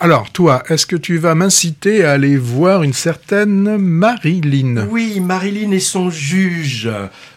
Alors, toi, est-ce que tu vas m'inciter à aller voir une certaine Marilyn? Oui, Marilyn et son juge.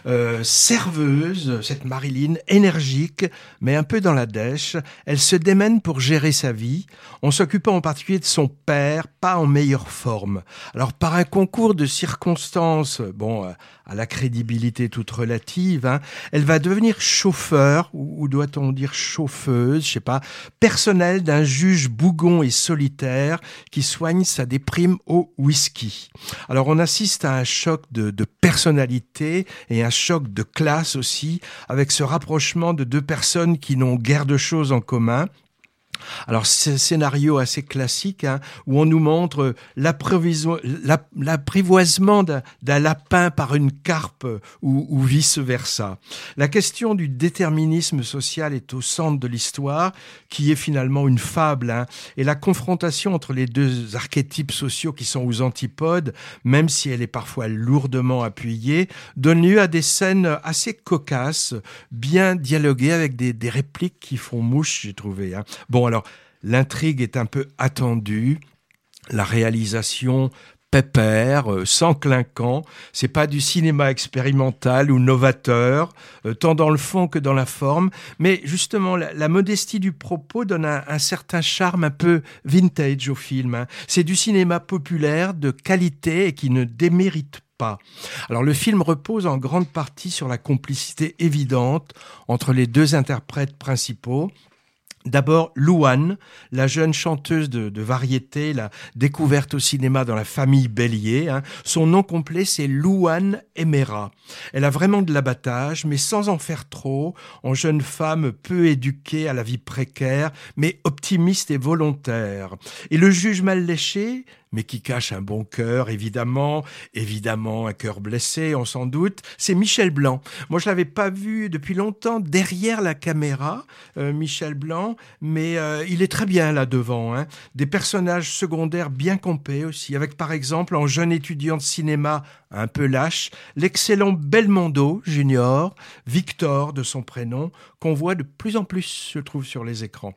Euh, serveuse, cette Marilyn, énergique, mais un peu dans la dèche. Elle se démène pour gérer sa vie, en s'occupant en particulier de son père, pas en meilleure forme. Alors, par un concours de circonstances, bon, euh, à la crédibilité toute relative, hein, elle va devenir chauffeur, ou, doit-on dire chauffeuse, je sais pas, personnel d'un juge bougon et solitaire qui soigne sa déprime au whisky. Alors on assiste à un choc de, de personnalité et un choc de classe aussi, avec ce rapprochement de deux personnes qui n'ont guère de choses en commun, alors c'est un scénario assez classique hein, où on nous montre l'apprivoisement d'un lapin par une carpe ou, vice-versa. La question du déterminisme social est au centre de l'histoire qui est finalement une fable hein, et la confrontation entre les deux archétypes sociaux qui sont aux antipodes, même si elle est parfois lourdement appuyée, donne lieu à des scènes assez cocasses, bien dialoguées avec des, répliques qui font mouche, j'ai trouvé. Hein. Bon alors, l'intrigue est un peu attendue, la réalisation pépère, euh, sans clinquant. C'est pas du cinéma expérimental ou novateur, euh, tant dans le fond que dans la forme. Mais justement, la, modestie du propos donne un, certain charme un peu vintage au film. Hein. C'est du cinéma populaire, de qualité et qui ne démérite pas. Alors le film repose en grande partie sur la complicité évidente entre les deux interprètes principaux, D'abord, Louane, la jeune chanteuse de, variété, la découverte au cinéma dans la famille Bélier. Hein. Son nom complet, c'est Louane Emera. Elle a vraiment de l'abattage, mais sans en faire trop, en jeune femme peu éduquée à la vie précaire, mais optimiste et volontaire. Et le juge mal léché, mais qui cache un bon cœur, évidemment, évidemment un cœur blessé, on s'en doute, c'est Michel Blanc. Moi, je l'avais pas vu depuis longtemps derrière la caméra, euh, Michel Blanc, mais euh, il est très bien là devant. Hein. Des personnages secondaires bien compés aussi, avec par exemple en jeune étudiant de cinéma un peu lâche, l'excellent Belmondo Junior, Victor de son prénom, qu'on voit de plus en plus, je trouve, sur les écrans.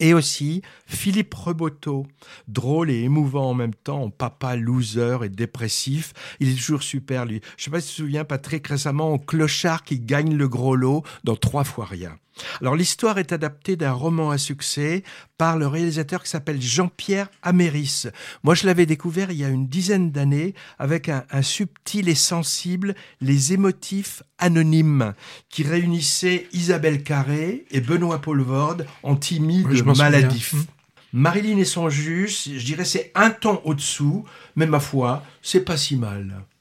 Et aussi Philippe Reboteau, drôle et émouvant en même temps, papa loser et dépressif. Il est toujours super, lui. Je sais pas si tu te souviens, Patrick, récemment, au clochard qui gagne le gros lot dans Trois fois rien. Alors l'histoire est adaptée d'un roman à succès par le réalisateur qui s'appelle Jean-Pierre Améris. Moi je l'avais découvert il y a une dizaine d'années avec un, subtil et sensible Les émotifs anonymes qui réunissait Isabelle Carré et Benoît Poulvorde en timide maladif. Hum. Marilyn et son juge, je dirais c'est un ton au-dessous, mais ma foi, c'est pas si mal.